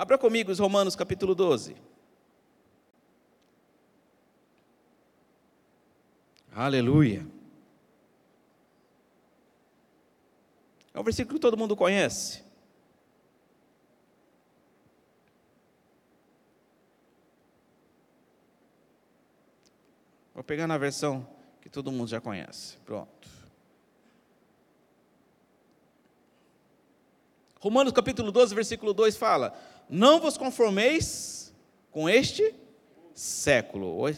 Abra comigo os Romanos capítulo 12. Aleluia. É um versículo que todo mundo conhece. Vou pegar na versão que todo mundo já conhece. Pronto. Romanos capítulo 12, versículo 2 fala: Não vos conformeis com este século,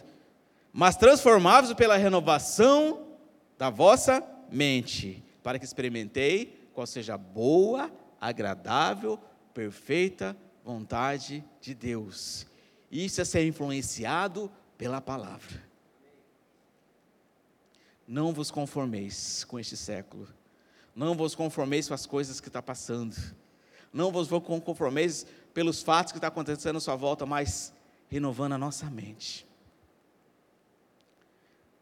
mas transformai-vos pela renovação da vossa mente, para que experimentei qual seja a boa, agradável, perfeita vontade de Deus. Isso é ser influenciado pela palavra. Não vos conformeis com este século. Não vos conformeis com as coisas que está passando. Não vos conformeis pelos fatos que estão tá acontecendo à sua volta, mas renovando a nossa mente.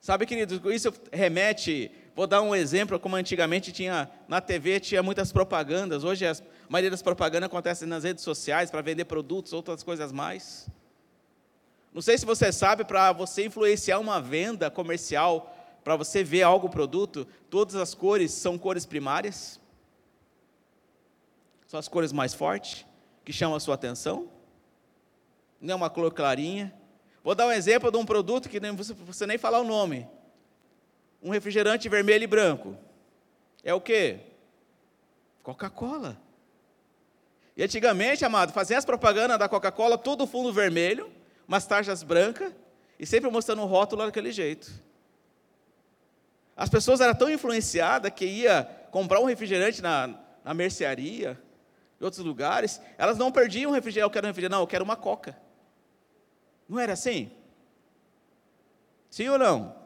Sabe, querido, isso remete, vou dar um exemplo, como antigamente tinha, na TV tinha muitas propagandas, hoje a maioria das propagandas acontece nas redes sociais para vender produtos, outras coisas mais. Não sei se você sabe, para você influenciar uma venda comercial, para você ver algo produto, todas as cores são cores primárias. São as cores mais fortes, que chamam a sua atenção. Não é uma cor clarinha. Vou dar um exemplo de um produto que nem, você, nem falar o nome. Um refrigerante vermelho e branco. É o quê? Coca-Cola. E antigamente, amado, faziam as propagandas da Coca-Cola, tudo fundo vermelho, umas tarjas brancas, e sempre mostrando o rótulo daquele jeito. As pessoas eram tão influenciadas que ia comprar um refrigerante na, na mercearia, em outros lugares, elas não perdiam refrigerante, eu quero um refrigerante, não, eu quero uma coca. Não era assim? Sim ou não?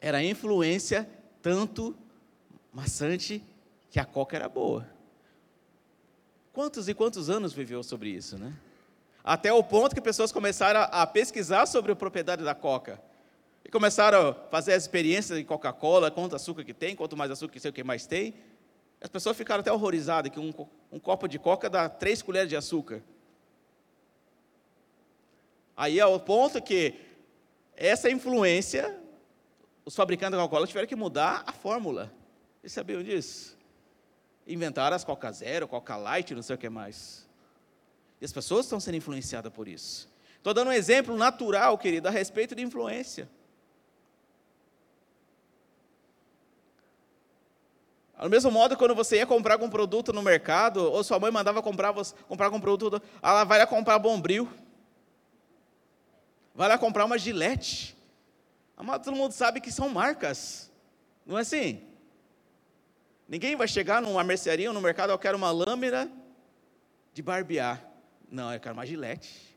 Era influência tanto maçante que a coca era boa. Quantos e quantos anos viveu sobre isso, né? Até o ponto que pessoas começaram a pesquisar sobre a propriedade da coca. E começaram a fazer as experiências de Coca-Cola, quanto açúcar que tem, quanto mais açúcar, que sei o que mais tem. As pessoas ficaram até horrorizadas que um, um copo de coca dá três colheres de açúcar. Aí é o ponto que essa influência, os fabricantes da Coca-Cola tiveram que mudar a fórmula. Vocês sabiam disso? Inventaram as Coca Zero, Coca Light, não sei o que mais. E as pessoas estão sendo influenciadas por isso. Estou dando um exemplo natural, querido, a respeito de influência. Do mesmo modo, quando você ia comprar algum produto no mercado, ou sua mãe mandava comprar, você, comprar algum produto, ela vai lá comprar bombril. Vai lá comprar uma gilete. Mas todo mundo sabe que são marcas. Não é assim? Ninguém vai chegar numa mercearia ou no mercado, eu quero uma lâmina de barbear. Não, eu quero uma gilete.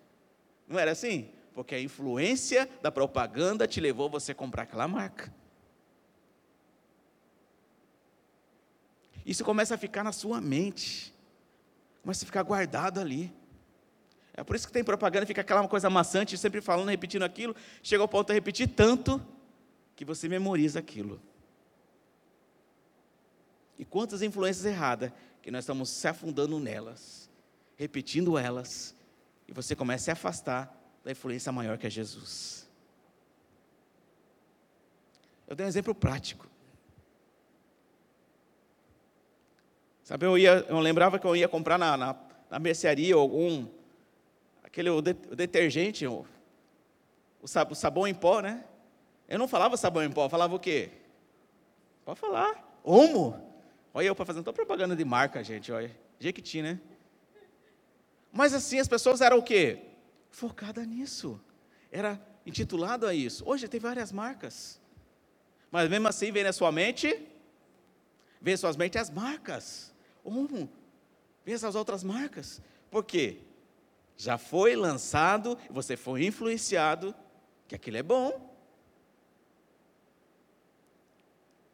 Não era assim? Porque a influência da propaganda te levou a você comprar aquela marca. Isso começa a ficar na sua mente, começa a ficar guardado ali. É por isso que tem propaganda, fica aquela coisa maçante, sempre falando, repetindo aquilo, chega ao ponto de repetir tanto que você memoriza aquilo. E quantas influências erradas que nós estamos se afundando nelas, repetindo elas, e você começa a se afastar da influência maior que é Jesus. Eu dei um exemplo prático. Sabe, eu, ia, eu lembrava que eu ia comprar na, na, na mercearia algum, aquele o, de, o detergente, o, o, sab, o sabão em pó, né? Eu não falava sabão em pó, eu falava o quê? Pode falar. Omo. Olha eu para fazer toda propaganda de marca, gente, olha. Jequiti, né? Mas assim, as pessoas eram o quê? Focada nisso. Era intitulado a isso. Hoje tem várias marcas. Mas mesmo assim, vem na sua mente, vem na sua mente as marcas. Um, pensa as outras marcas. Por quê? Já foi lançado, você foi influenciado que aquilo é bom.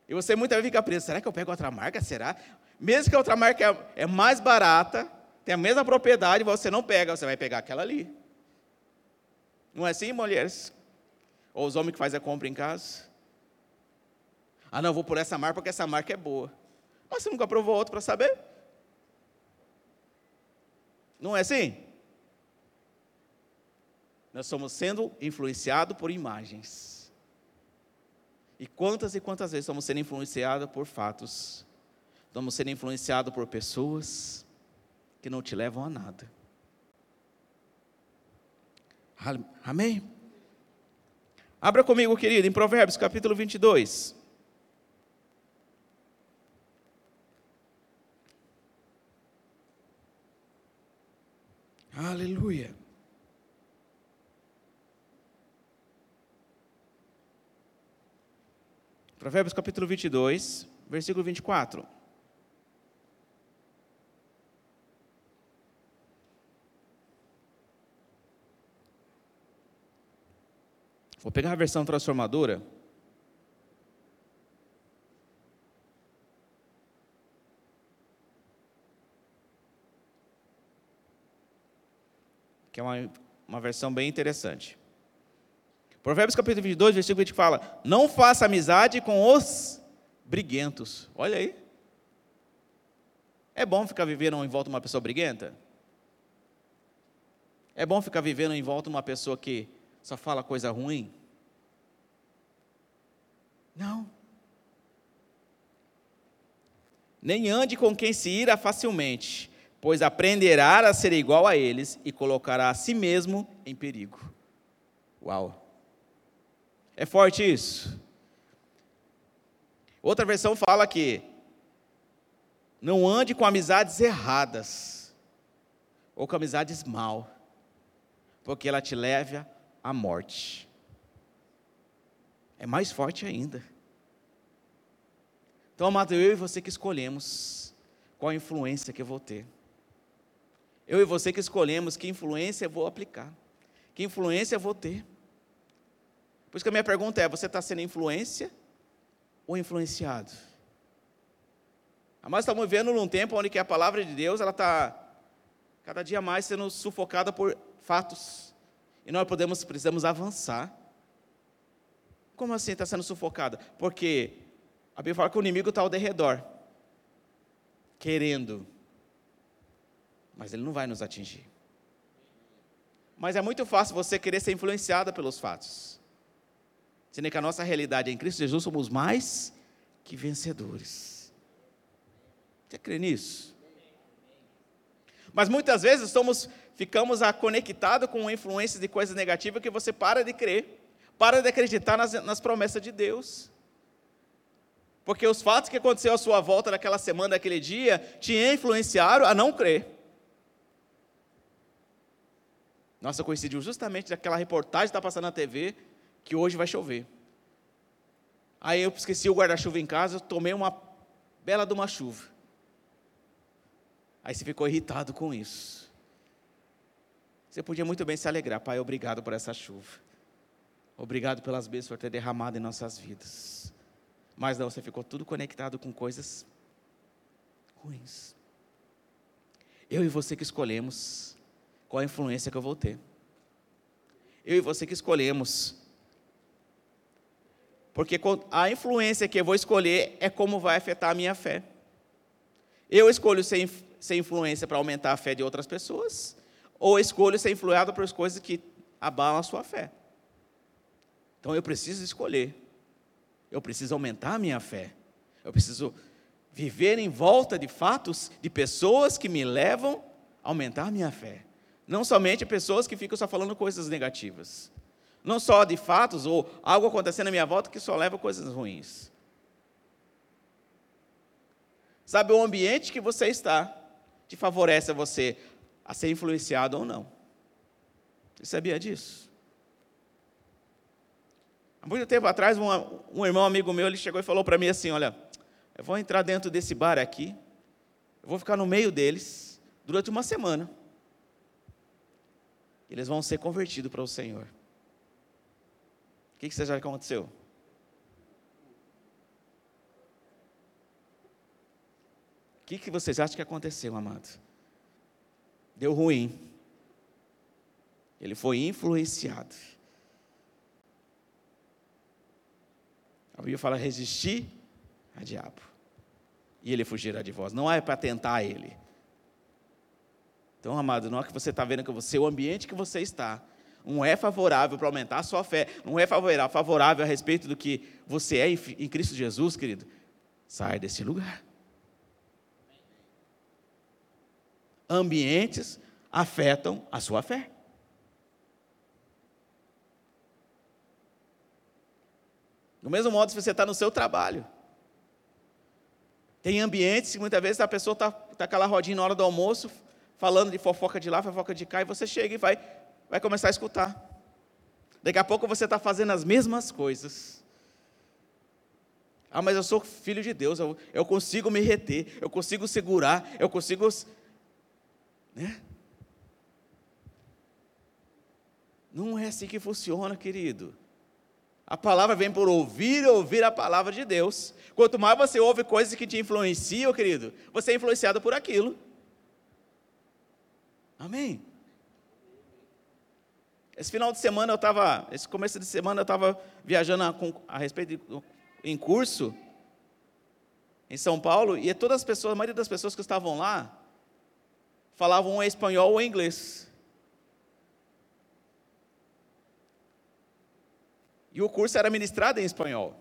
E você muitas vezes fica preso, será que eu pego outra marca? Será? Mesmo que a outra marca é, é mais barata, tem a mesma propriedade, você não pega, você vai pegar aquela ali. Não é assim, mulheres? Ou os homens que fazem a compra em casa? Ah, não, vou por essa marca porque essa marca é boa. Mas você nunca provou outro para saber? Não é assim? Nós somos sendo influenciados por imagens. E quantas e quantas vezes estamos sendo influenciados por fatos? Estamos sendo influenciados por pessoas que não te levam a nada. Amém? Abra comigo, querido, em Provérbios capítulo 22. Aleluia. Provérbios capítulo 22, versículo 24. Vou pegar a versão transformadora. Que é uma, uma versão bem interessante. Provérbios capítulo 22, versículo 20 fala: Não faça amizade com os briguentos. Olha aí. É bom ficar vivendo em volta de uma pessoa briguenta? É bom ficar vivendo em volta de uma pessoa que só fala coisa ruim? Não. Nem ande com quem se ira facilmente, pois aprenderá a ser igual a eles e colocará a si mesmo em perigo. Uau! É forte isso? Outra versão fala que não ande com amizades erradas ou com amizades mal, porque ela te leva a morte. É mais forte ainda. Então, amado, eu e você que escolhemos qual a influência que eu vou ter. Eu e você que escolhemos que influência vou aplicar, que influência vou ter. Por isso que a minha pergunta é: você está sendo influência ou influenciado? Mas estamos vivendo num tempo onde que a palavra de Deus ela está cada dia mais sendo sufocada por fatos. E nós podemos, precisamos avançar. Como assim está sendo sufocada? Porque a Bíblia fala que o inimigo está ao derredor, querendo, mas ele não vai nos atingir. Mas é muito fácil você querer ser influenciada pelos fatos. Sendo que a nossa realidade em Cristo Jesus somos mais que vencedores. Você crê nisso? Mas muitas vezes somos ficamos conectados com influências de coisas negativas que você para de crer, para de acreditar nas, nas promessas de Deus. Porque os fatos que aconteceram à sua volta naquela semana, naquele dia, te influenciaram a não crer. Nossa, coincidiu justamente daquela reportagem que está passando na TV, que hoje vai chover. Aí eu esqueci o guarda-chuva em casa, tomei uma bela de uma chuva. Aí você ficou irritado com isso. Você podia muito bem se alegrar, Pai, obrigado por essa chuva. Obrigado pelas bênçãos por ter derramado em nossas vidas. Mas não, você ficou tudo conectado com coisas ruins. Eu e você que escolhemos qual a influência que eu vou ter. Eu e você que escolhemos. Porque a influência que eu vou escolher é como vai afetar a minha fé. Eu escolho ser, ser influência para aumentar a fé de outras pessoas ou escolho ser influenciado por coisas que abalam a sua fé. Então eu preciso escolher. Eu preciso aumentar a minha fé. Eu preciso viver em volta de fatos, de pessoas que me levam a aumentar a minha fé. Não somente pessoas que ficam só falando coisas negativas. Não só de fatos ou algo acontecendo à minha volta que só leva coisas ruins. Sabe, o ambiente que você está te favorece a você a ser influenciado ou não. Você sabia disso? Há muito tempo atrás, um, um irmão amigo meu, ele chegou e falou para mim assim, olha, eu vou entrar dentro desse bar aqui, eu vou ficar no meio deles durante uma semana. Eles vão ser convertidos para o Senhor. O que, que você que aconteceu? O que, que vocês acham que aconteceu, amado? deu ruim. Ele foi influenciado. A Bíblia fala resistir a diabo. E ele fugirá de vós. Não é para tentar ele. Então, amado, não é que você está vendo que você, o ambiente que você está, não é favorável para aumentar a sua fé, não é favorável, favorável a respeito do que você é em Cristo Jesus, querido. Sai desse lugar. Ambientes afetam a sua fé. Do mesmo modo, se você está no seu trabalho, tem ambientes que muitas vezes a pessoa está tá aquela rodinha na hora do almoço, falando de fofoca de lá, fofoca de cá, e você chega e vai, vai começar a escutar. Daqui a pouco você está fazendo as mesmas coisas. Ah, mas eu sou filho de Deus, eu, eu consigo me reter, eu consigo segurar, eu consigo. Né? Não é assim que funciona, querido. A palavra vem por ouvir ouvir a palavra de Deus. Quanto mais você ouve coisas que te influenciam, querido, você é influenciado por aquilo. Amém? Esse final de semana eu estava, esse começo de semana eu estava viajando a, a respeito de, em curso em São Paulo e todas as pessoas, a maioria das pessoas que estavam lá falavam espanhol ou inglês. E o curso era ministrado em espanhol.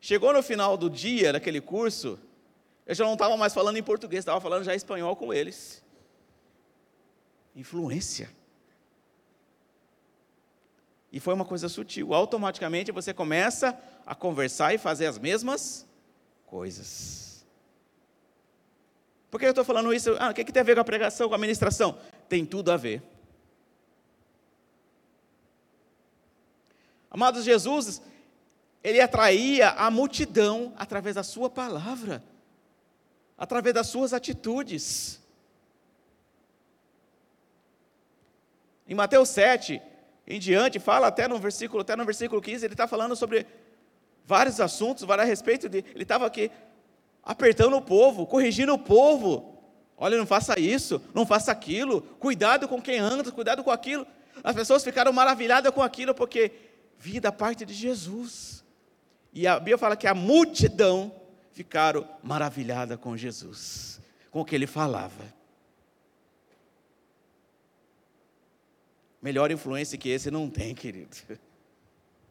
Chegou no final do dia daquele curso, eu já não estava mais falando em português, estava falando já espanhol com eles. Influência. E foi uma coisa sutil. Automaticamente você começa a conversar e fazer as mesmas coisas. Por que eu estou falando isso? Ah, o que, que tem a ver com a pregação, com a ministração? Tem tudo a ver. Amados, Jesus, ele atraía a multidão através da sua palavra, através das suas atitudes. Em Mateus 7, em diante, fala até no versículo, até no versículo 15, ele está falando sobre vários assuntos, vários a respeito de. Ele estava aqui apertando o povo, corrigindo o povo. Olha, não faça isso, não faça aquilo, cuidado com quem anda, cuidado com aquilo. As pessoas ficaram maravilhadas com aquilo, porque vinha da parte de Jesus. E a Bíblia fala que a multidão ficaram maravilhada com Jesus, com o que ele falava. Melhor influência que esse não tem, querido.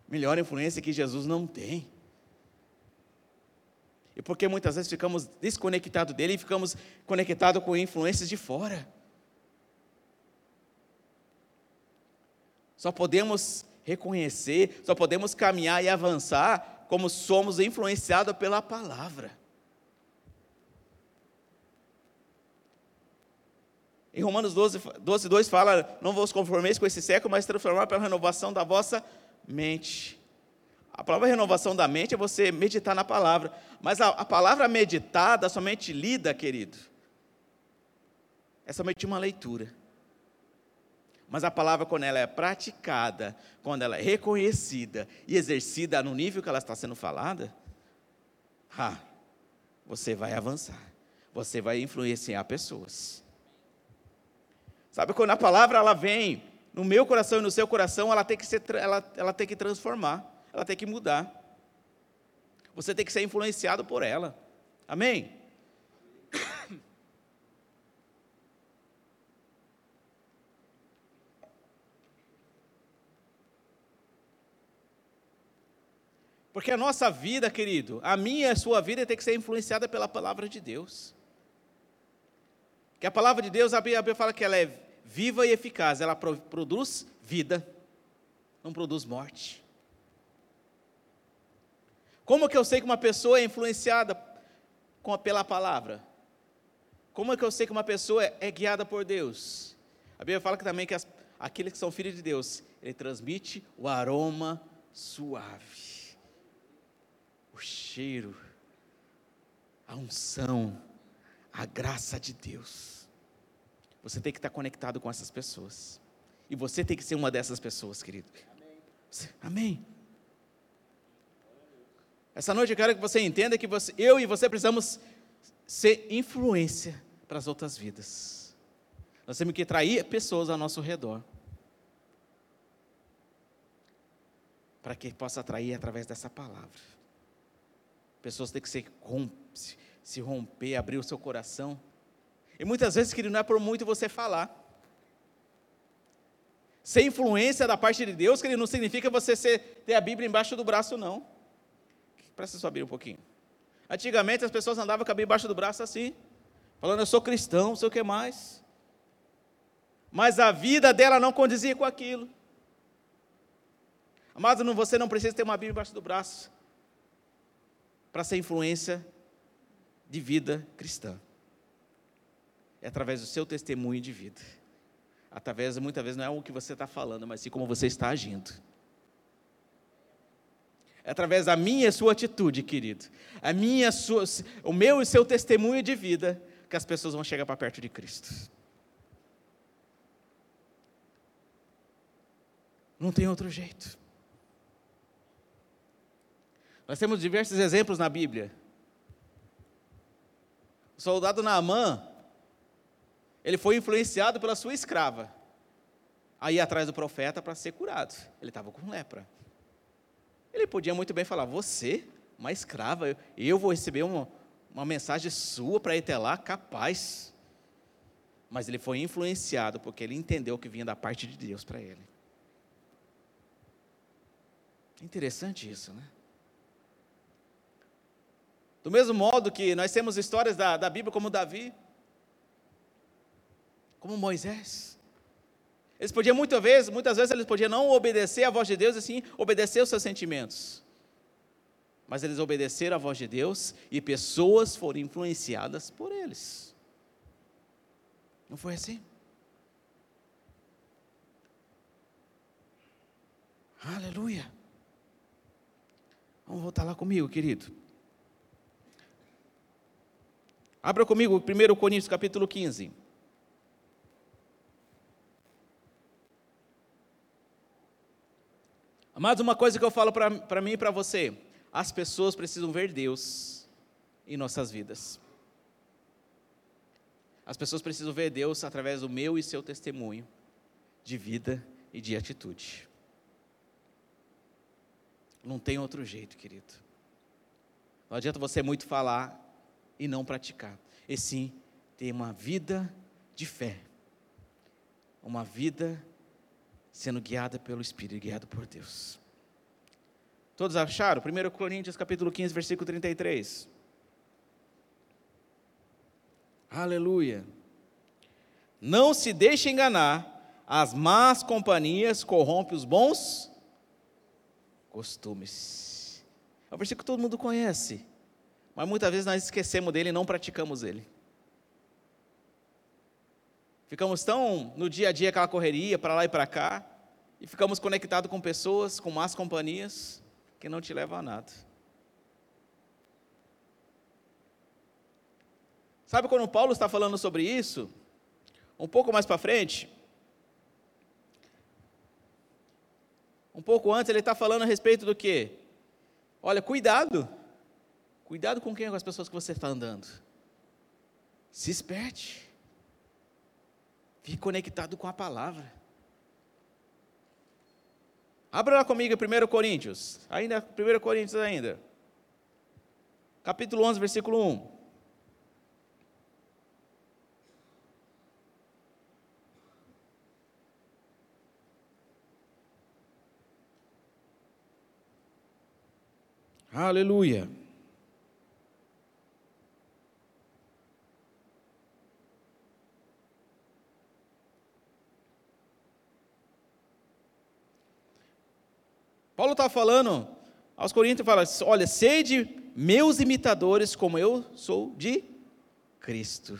Melhor influência que Jesus não tem. E porque muitas vezes ficamos desconectados dele e ficamos conectados com influências de fora. Só podemos reconhecer, só podemos caminhar e avançar como somos influenciados pela palavra. Em Romanos 12, 12, 2 fala: Não vos conformeis com esse século, mas transformar pela renovação da vossa mente. A palavra renovação da mente é você meditar na palavra. Mas a, a palavra meditada, somente lida, querido, é somente uma leitura. Mas a palavra, quando ela é praticada, quando ela é reconhecida e exercida no nível que ela está sendo falada, ah, você vai avançar, você vai influenciar pessoas. Sabe quando a palavra ela vem no meu coração e no seu coração, ela tem que ser, ela, ela tem que transformar, ela tem que mudar. Você tem que ser influenciado por ela. Amém? Porque a nossa vida, querido, a minha e a sua vida tem que ser influenciada pela palavra de Deus. Que a palavra de Deus, a Bíblia fala que ela é viva e eficaz, ela produz vida, não produz morte. Como que eu sei que uma pessoa é influenciada pela palavra? Como é que eu sei que uma pessoa é guiada por Deus? A Bíblia fala que também que as, aqueles que são filhos de Deus, ele transmite o aroma suave o cheiro, a unção, a graça de Deus. Você tem que estar conectado com essas pessoas. E você tem que ser uma dessas pessoas, querido. Amém. Essa noite eu quero que você entenda que você, eu e você precisamos ser influência para as outras vidas. Nós temos que atrair pessoas ao nosso redor. Para que possa atrair através dessa palavra. Pessoas têm que se, se romper, abrir o seu coração E muitas vezes, querido, não é por muito você falar. Ser influência da parte de Deus, querido, não significa você ser, ter a Bíblia embaixo do braço, não. Presta sua Bíblia um pouquinho. Antigamente as pessoas andavam com a Bíblia embaixo do braço assim, falando, eu sou cristão, não sei o que mais. Mas a vida dela não condizia com aquilo. Amado, você não precisa ter uma Bíblia embaixo do braço para ser influência de vida cristã. É através do seu testemunho de vida. Através, muitas vezes, não é o que você está falando, mas sim como você está agindo. É através da minha e sua atitude, querido. A minha, sua, o meu e seu testemunho de vida que as pessoas vão chegar para perto de Cristo. Não tem outro jeito. Nós temos diversos exemplos na Bíblia. O soldado Naamã, ele foi influenciado pela sua escrava a ir atrás do profeta para ser curado. Ele estava com lepra. Ele podia muito bem falar: Você, uma escrava, eu vou receber uma, uma mensagem sua para ir até lá, capaz. Mas ele foi influenciado porque ele entendeu que vinha da parte de Deus para ele. Interessante isso, né? Do mesmo modo que nós temos histórias da, da Bíblia como Davi, como Moisés. Eles podiam muitas vezes, muitas vezes eles podiam não obedecer à voz de Deus, assim, obedecer aos seus sentimentos. Mas eles obedeceram à voz de Deus e pessoas foram influenciadas por eles. Não foi assim? Aleluia. Vamos voltar lá comigo, querido. Abra comigo 1 Coríntios capítulo 15. Amados, uma coisa que eu falo para mim e para você: as pessoas precisam ver Deus em nossas vidas. As pessoas precisam ver Deus através do meu e seu testemunho de vida e de atitude. Não tem outro jeito, querido. Não adianta você muito falar e não praticar, e sim ter uma vida de fé, uma vida sendo guiada pelo Espírito, guiado por Deus. Todos acharam? 1 Coríntios capítulo 15, versículo 33. Aleluia. Não se deixe enganar, as más companhias corrompem os bons costumes. É um versículo que todo mundo conhece mas muitas vezes nós esquecemos dele e não praticamos ele. Ficamos tão no dia a dia aquela correria para lá e para cá, e ficamos conectados com pessoas, com más companhias, que não te levam a nada. Sabe quando Paulo está falando sobre isso? Um pouco mais para frente, um pouco antes, ele está falando a respeito do que? Olha, cuidado. Cuidado com quem é com as pessoas que você está andando. Se esperte. Fique conectado com a palavra. Abra lá comigo 1 Coríntios. Ainda, 1 Coríntios ainda. Capítulo 11, versículo 1. Aleluia. Paulo está falando aos Coríntios, fala, olha, sede meus imitadores como eu sou de Cristo.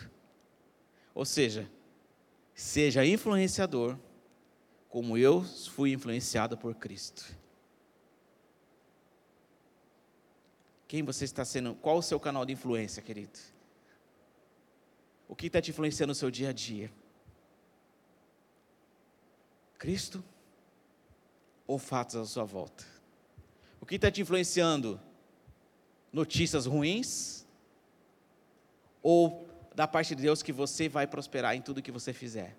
Ou seja, seja influenciador como eu fui influenciado por Cristo. Quem você está sendo? Qual o seu canal de influência, querido? O que está te influenciando no seu dia a dia? Cristo? Ou fatos à sua volta? O que está te influenciando? Notícias ruins? Ou da parte de Deus que você vai prosperar em tudo que você fizer?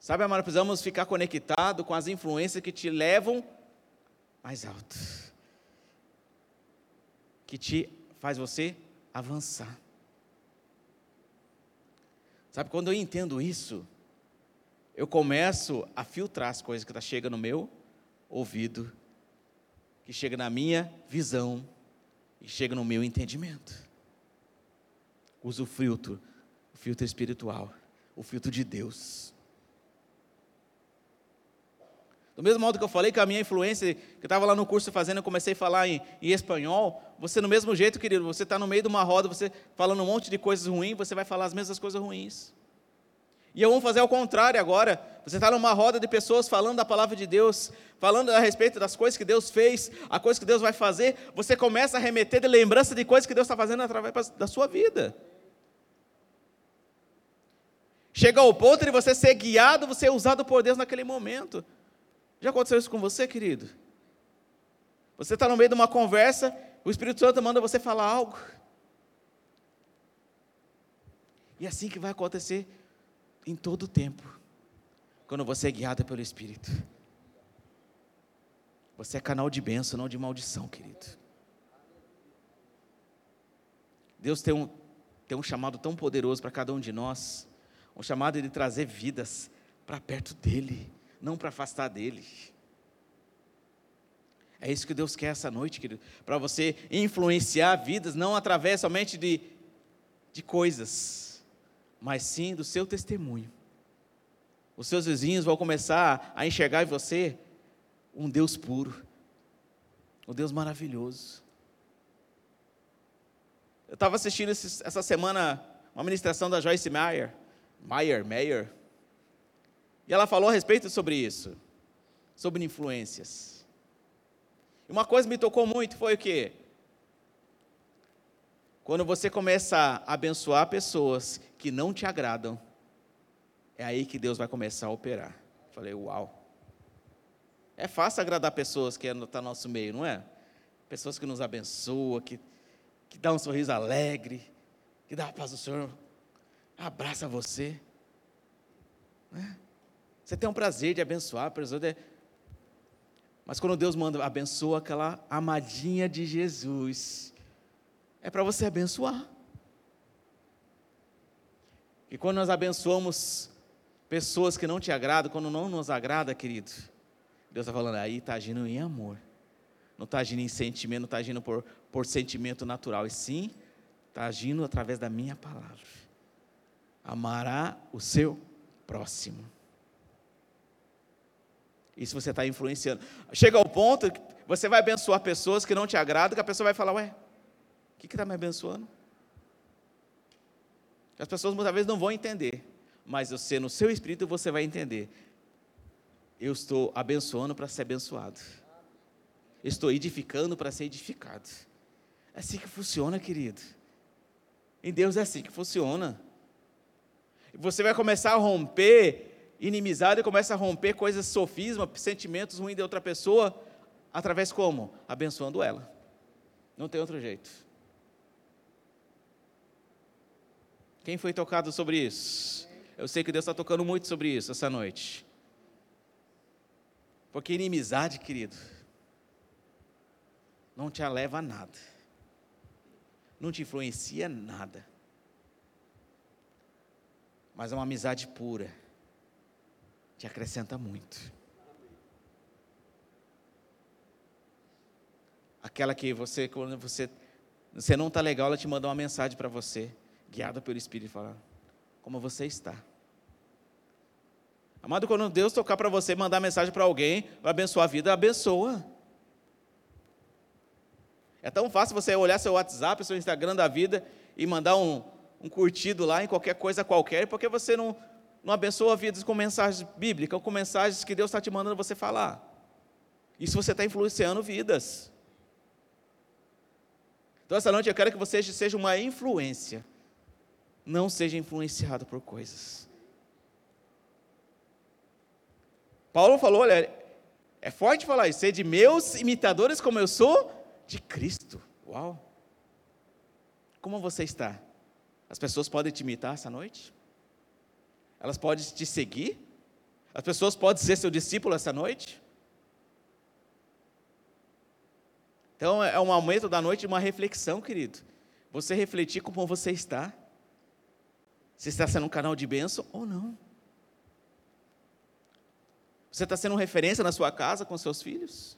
Sabe, amado, precisamos ficar conectado com as influências que te levam mais alto. Que te faz você avançar. Sabe, quando eu entendo isso, eu começo a filtrar as coisas que tá chegam no meu ouvido, que chega na minha visão e chega no meu entendimento. Uso o filtro, o filtro espiritual, o filtro de Deus. Do mesmo modo que eu falei que a minha influência, que eu estava lá no curso fazendo, eu comecei a falar em, em espanhol, você no mesmo jeito, querido, você está no meio de uma roda, você falando um monte de coisas ruins, você vai falar as mesmas coisas ruins. E eu vou fazer ao contrário agora. Você está numa roda de pessoas falando da palavra de Deus, falando a respeito das coisas que Deus fez, a coisa que Deus vai fazer, você começa a remeter de lembrança de coisas que Deus está fazendo através da sua vida. Chega ao ponto de você ser guiado, você ser usado por Deus naquele momento. Já aconteceu isso com você, querido? Você está no meio de uma conversa, o Espírito Santo manda você falar algo. E é assim que vai acontecer em todo o tempo, quando você é guiado pelo Espírito. Você é canal de bênção, não de maldição, querido. Deus tem um, tem um chamado tão poderoso para cada um de nós, um chamado de trazer vidas para perto dEle não para afastar dele. É isso que Deus quer essa noite, querido, para você influenciar vidas, não através somente de, de coisas, mas sim do seu testemunho. Os seus vizinhos vão começar a enxergar em você um Deus puro, um Deus maravilhoso. Eu estava assistindo essa semana uma ministração da Joyce Meyer, Meyer, Meyer, e ela falou a respeito sobre isso, sobre influências. E uma coisa me tocou muito foi o quê? Quando você começa a abençoar pessoas que não te agradam, é aí que Deus vai começar a operar. Falei, uau. É fácil agradar pessoas que estão tá no nosso meio, não é? Pessoas que nos abençoam, que, que dão um sorriso alegre, que dá a paz do Senhor, abraça você. Né? Você tem um prazer de abençoar, de... mas quando Deus manda abençoa aquela amadinha de Jesus, é para você abençoar. E quando nós abençoamos pessoas que não te agradam, quando não nos agrada, querido, Deus está falando aí, está agindo em amor. Não está agindo em sentimento, não está agindo por, por sentimento natural, e sim está agindo através da minha palavra. Amará o seu próximo. Isso você está influenciando. Chega ao ponto que você vai abençoar pessoas que não te agradam, que a pessoa vai falar, ué, o que está me abençoando? As pessoas muitas vezes não vão entender, mas você, no seu espírito, você vai entender. Eu estou abençoando para ser abençoado. Estou edificando para ser edificado. É assim que funciona, querido. Em Deus é assim que funciona. Você vai começar a romper inimizade começa a romper coisas, sofisma, sentimentos ruins de outra pessoa, através como? Abençoando ela. Não tem outro jeito. Quem foi tocado sobre isso? Eu sei que Deus está tocando muito sobre isso essa noite. Porque inimizade, querido, não te leva a nada, não te influencia nada, mas é uma amizade pura te acrescenta muito. Aquela que você, quando você, você não está legal, ela te manda uma mensagem para você, guiada pelo Espírito, e fala: Como você está? Amado, quando Deus tocar para você mandar mensagem para alguém, vai abençoar a vida, abençoa. É tão fácil você olhar seu WhatsApp, seu Instagram da vida e mandar um, um curtido lá em qualquer coisa qualquer, porque você não, não abençoa vidas com mensagens bíblicas, com mensagens que Deus está te mandando você falar. Isso você está influenciando vidas. Então, essa noite eu quero que você seja uma influência, não seja influenciado por coisas. Paulo falou: olha, é forte falar isso, ser de meus imitadores como eu sou de Cristo. Uau! Como você está? As pessoas podem te imitar essa noite? Elas podem te seguir? As pessoas podem ser seu discípulo essa noite? Então é um momento da noite de uma reflexão, querido. Você refletir como você está. Se está sendo um canal de bênção ou não. Você está sendo referência na sua casa com seus filhos?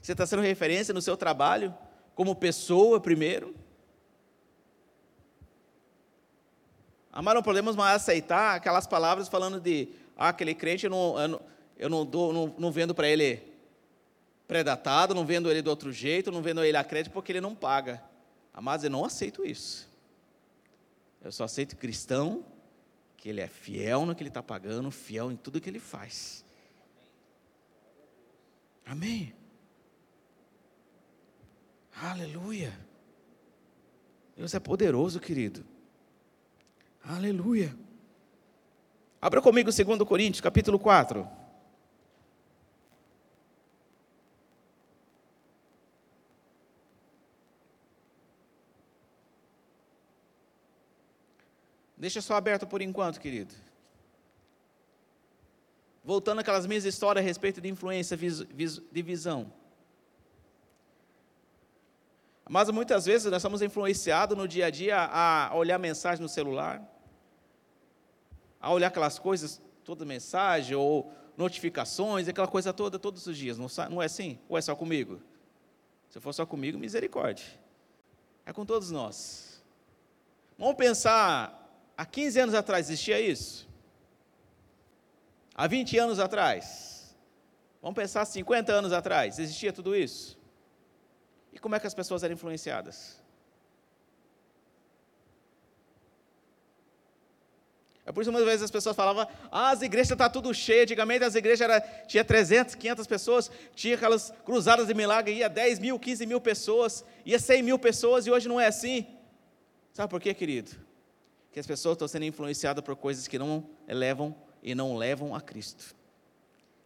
Você está sendo referência no seu trabalho, como pessoa primeiro? Amar, não podemos mais aceitar aquelas palavras falando de ah, aquele crente, eu não, eu não, eu não, dou, não, não vendo para ele predatado, não vendo ele do outro jeito, não vendo ele a crédito porque ele não paga. Amados, eu não aceito isso. Eu só aceito cristão que ele é fiel no que ele está pagando, fiel em tudo que ele faz. Amém. Aleluia. Deus é poderoso, querido. Aleluia. Abra comigo 2 Coríntios, capítulo 4. Deixa só aberto por enquanto, querido. Voltando àquelas minhas histórias a respeito de influência, de visão. Mas muitas vezes nós somos influenciados no dia a dia a olhar mensagem no celular, a olhar aquelas coisas, toda mensagem ou notificações, aquela coisa toda todos os dias. Não, não é assim? Ou é só comigo? Se for só comigo, misericórdia. É com todos nós. Vamos pensar, há 15 anos atrás existia isso? Há 20 anos atrás? Vamos pensar 50 anos atrás, existia tudo isso? E como é que as pessoas eram influenciadas? É por isso que muitas vezes as pessoas falavam, ah, as igrejas estão tá tudo cheio. Antigamente as igrejas era, tinha 300, 500 pessoas, tinha aquelas cruzadas de milagre, ia 10 mil, 15 mil pessoas, ia 100 mil pessoas, e hoje não é assim. Sabe por quê, querido? Que as pessoas estão sendo influenciadas por coisas que não elevam e não levam a Cristo.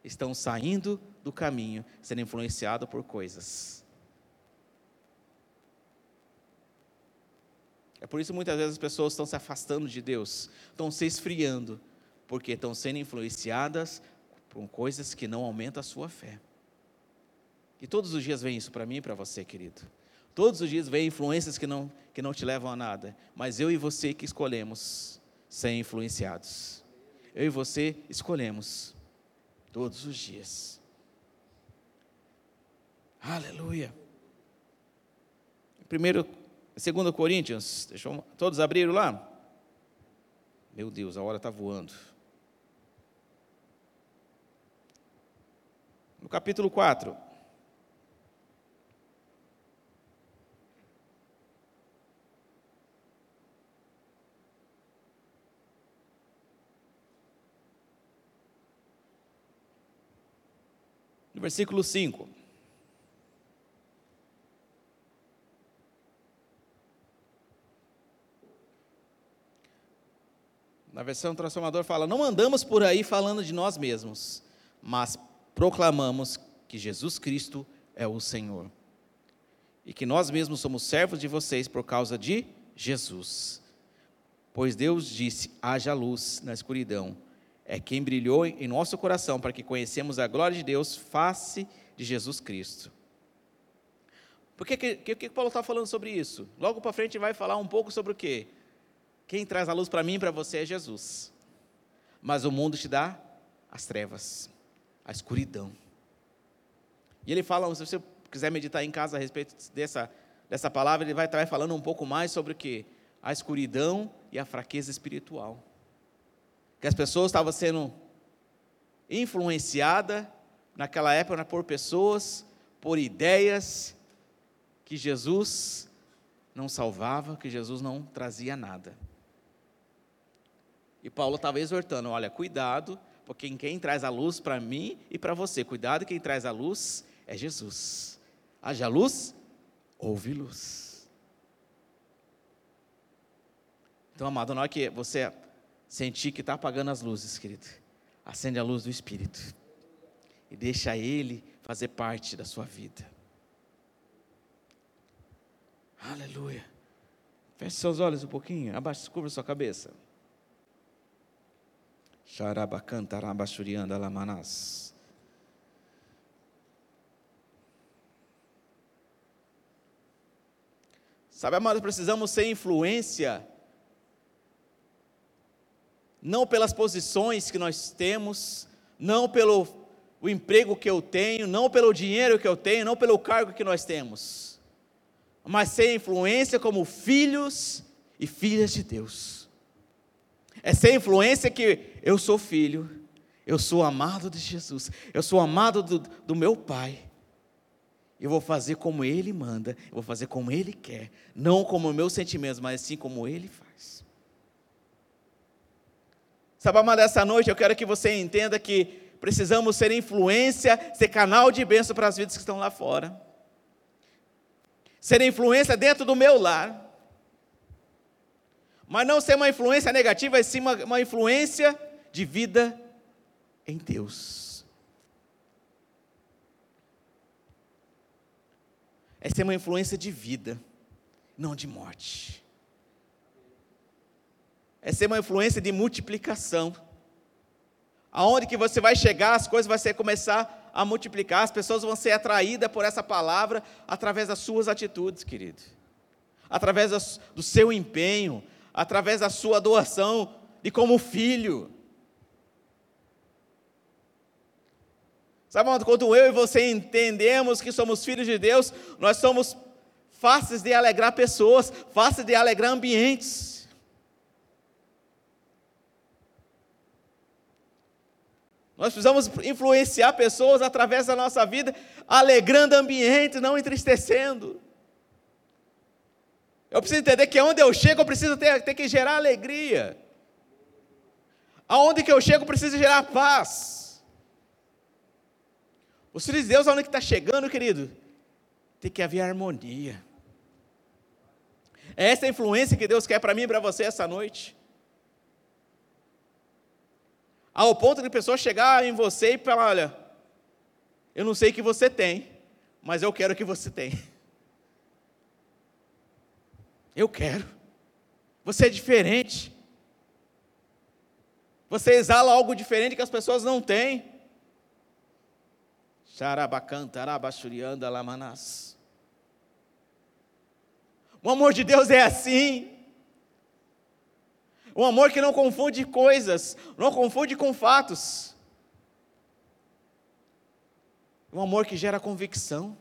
Estão saindo do caminho, sendo influenciados por coisas É por isso que muitas vezes as pessoas estão se afastando de Deus, estão se esfriando, porque estão sendo influenciadas por coisas que não aumentam a sua fé. E todos os dias vem isso para mim e para você, querido. Todos os dias vem influências que não, que não te levam a nada, mas eu e você que escolhemos ser influenciados. Eu e você escolhemos todos os dias. Aleluia. Primeiro 2 Coríntios, deixa eu, todos abriram lá? Meu Deus, a hora está voando. No capítulo 4. No versículo 5. Na versão transformador fala: Não andamos por aí falando de nós mesmos, mas proclamamos que Jesus Cristo é o Senhor. E que nós mesmos somos servos de vocês por causa de Jesus. Pois Deus disse: haja luz na escuridão. É quem brilhou em nosso coração para que conhecemos a glória de Deus, face de Jesus Cristo. Por que, que, que Paulo está falando sobre isso? Logo para frente vai falar um pouco sobre o quê? Quem traz a luz para mim e para você é Jesus. Mas o mundo te dá as trevas, a escuridão. E ele fala, se você quiser meditar em casa a respeito dessa, dessa palavra, ele vai estar falando um pouco mais sobre o que? A escuridão e a fraqueza espiritual. Que as pessoas estavam sendo influenciadas naquela época por pessoas, por ideias que Jesus não salvava, que Jesus não trazia nada. E Paulo estava exortando: olha, cuidado, porque quem traz a luz para mim e para você, cuidado, quem traz a luz é Jesus. Haja luz, houve luz. Então, amado, na hora que você sentir que está apagando as luzes, querido, acende a luz do Espírito e deixa Ele fazer parte da sua vida. Aleluia. Feche seus olhos um pouquinho, abaixa, cubra sua cabeça. Xarabacanta, rabachurianda, lamanás. Sabe, amados, precisamos ser influência não pelas posições que nós temos, não pelo o emprego que eu tenho, não pelo dinheiro que eu tenho, não pelo cargo que nós temos, mas ser influência como filhos e filhas de Deus. É ser influência que eu sou filho, eu sou amado de Jesus, eu sou amado do, do meu Pai. Eu vou fazer como Ele manda, eu vou fazer como Ele quer, não como meus sentimentos, mas sim como Ele faz. Sabe, amada, essa noite eu quero que você entenda que precisamos ser influência, ser canal de bênção para as vidas que estão lá fora. Ser influência dentro do meu lar. Mas não ser uma influência negativa, e sim uma, uma influência de vida em Deus. É ser uma influência de vida, não de morte. É ser uma influência de multiplicação. Aonde que você vai chegar, as coisas vão começar a multiplicar, as pessoas vão ser atraídas por essa palavra através das suas atitudes, querido. Através do seu empenho, através da sua doação de como filho. Sabe quando eu e você entendemos que somos filhos de Deus, nós somos fáceis de alegrar pessoas, fáceis de alegrar ambientes. Nós precisamos influenciar pessoas através da nossa vida, alegrando ambientes, não entristecendo. Eu preciso entender que onde eu chego, eu preciso ter, ter que gerar alegria. Aonde que eu chego, eu preciso gerar paz. Os filhos de Deus, onde que está chegando, querido? Tem que haver harmonia. É essa a influência que Deus quer para mim e para você essa noite. Ao ponto de pessoas chegar em você e falar: olha, eu não sei o que você tem, mas eu quero o que você tem. Eu quero. Você é diferente. Você exala algo diferente que as pessoas não têm. O amor de Deus é assim. Um amor que não confunde coisas, não confunde com fatos. Um amor que gera convicção,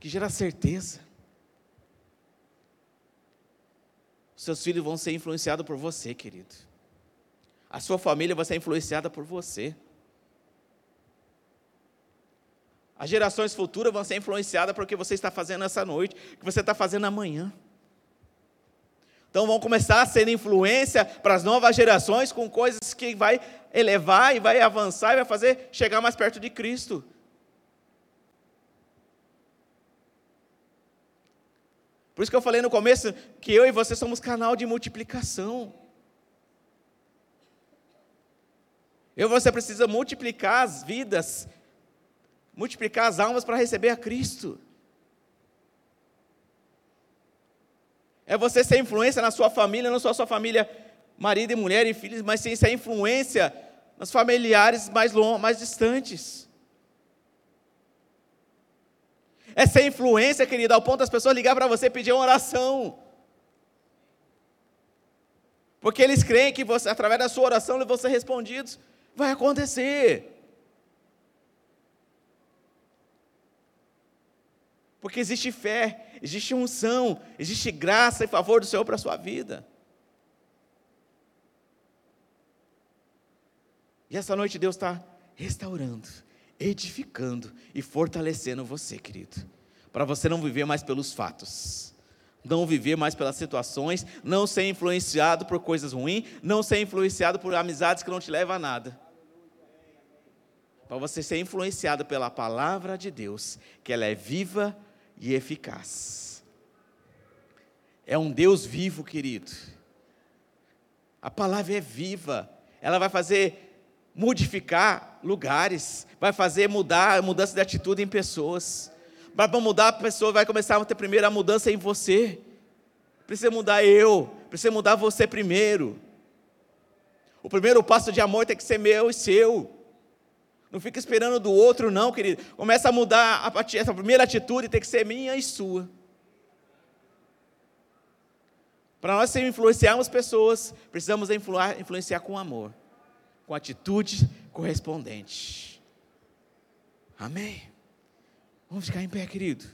que gera certeza. Seus filhos vão ser influenciados por você, querido. A sua família vai ser influenciada por você. As gerações futuras vão ser influenciadas por o que você está fazendo essa noite, o que você está fazendo amanhã. Então vão começar a ser influência para as novas gerações com coisas que vai elevar e vai avançar e vai fazer chegar mais perto de Cristo. Por isso que eu falei no começo que eu e você somos canal de multiplicação. Eu e você precisa multiplicar as vidas multiplicar as almas para receber a Cristo. É você ser influência na sua família, não só sua família, marido e mulher e filhos, mas sim ser influência nos familiares mais, long, mais distantes. É ser influência, querida, ao ponto das pessoas ligar para você e pedir uma oração. Porque eles creem que você, através da sua oração, eles vão ser respondidos. Vai acontecer. Porque existe fé, existe unção, existe graça e favor do Senhor para a sua vida. E essa noite Deus está restaurando, edificando e fortalecendo você, querido. Para você não viver mais pelos fatos, não viver mais pelas situações, não ser influenciado por coisas ruins, não ser influenciado por amizades que não te levam a nada. Para você ser influenciado pela palavra de Deus, que ela é viva e eficaz. É um Deus vivo, querido. A palavra é viva. Ela vai fazer modificar lugares, vai fazer mudar, mudança de atitude em pessoas. Para mudar a pessoa, vai começar a ter primeiro a mudança em você. Precisa mudar eu, precisa mudar você primeiro. O primeiro passo de amor tem que ser meu e seu. Não fica esperando do outro, não, querido. Começa a mudar a, essa primeira atitude, tem que ser minha e sua. Para nós influenciarmos pessoas, precisamos influenciar com amor, com atitude correspondente. Amém? Vamos ficar em pé, querido.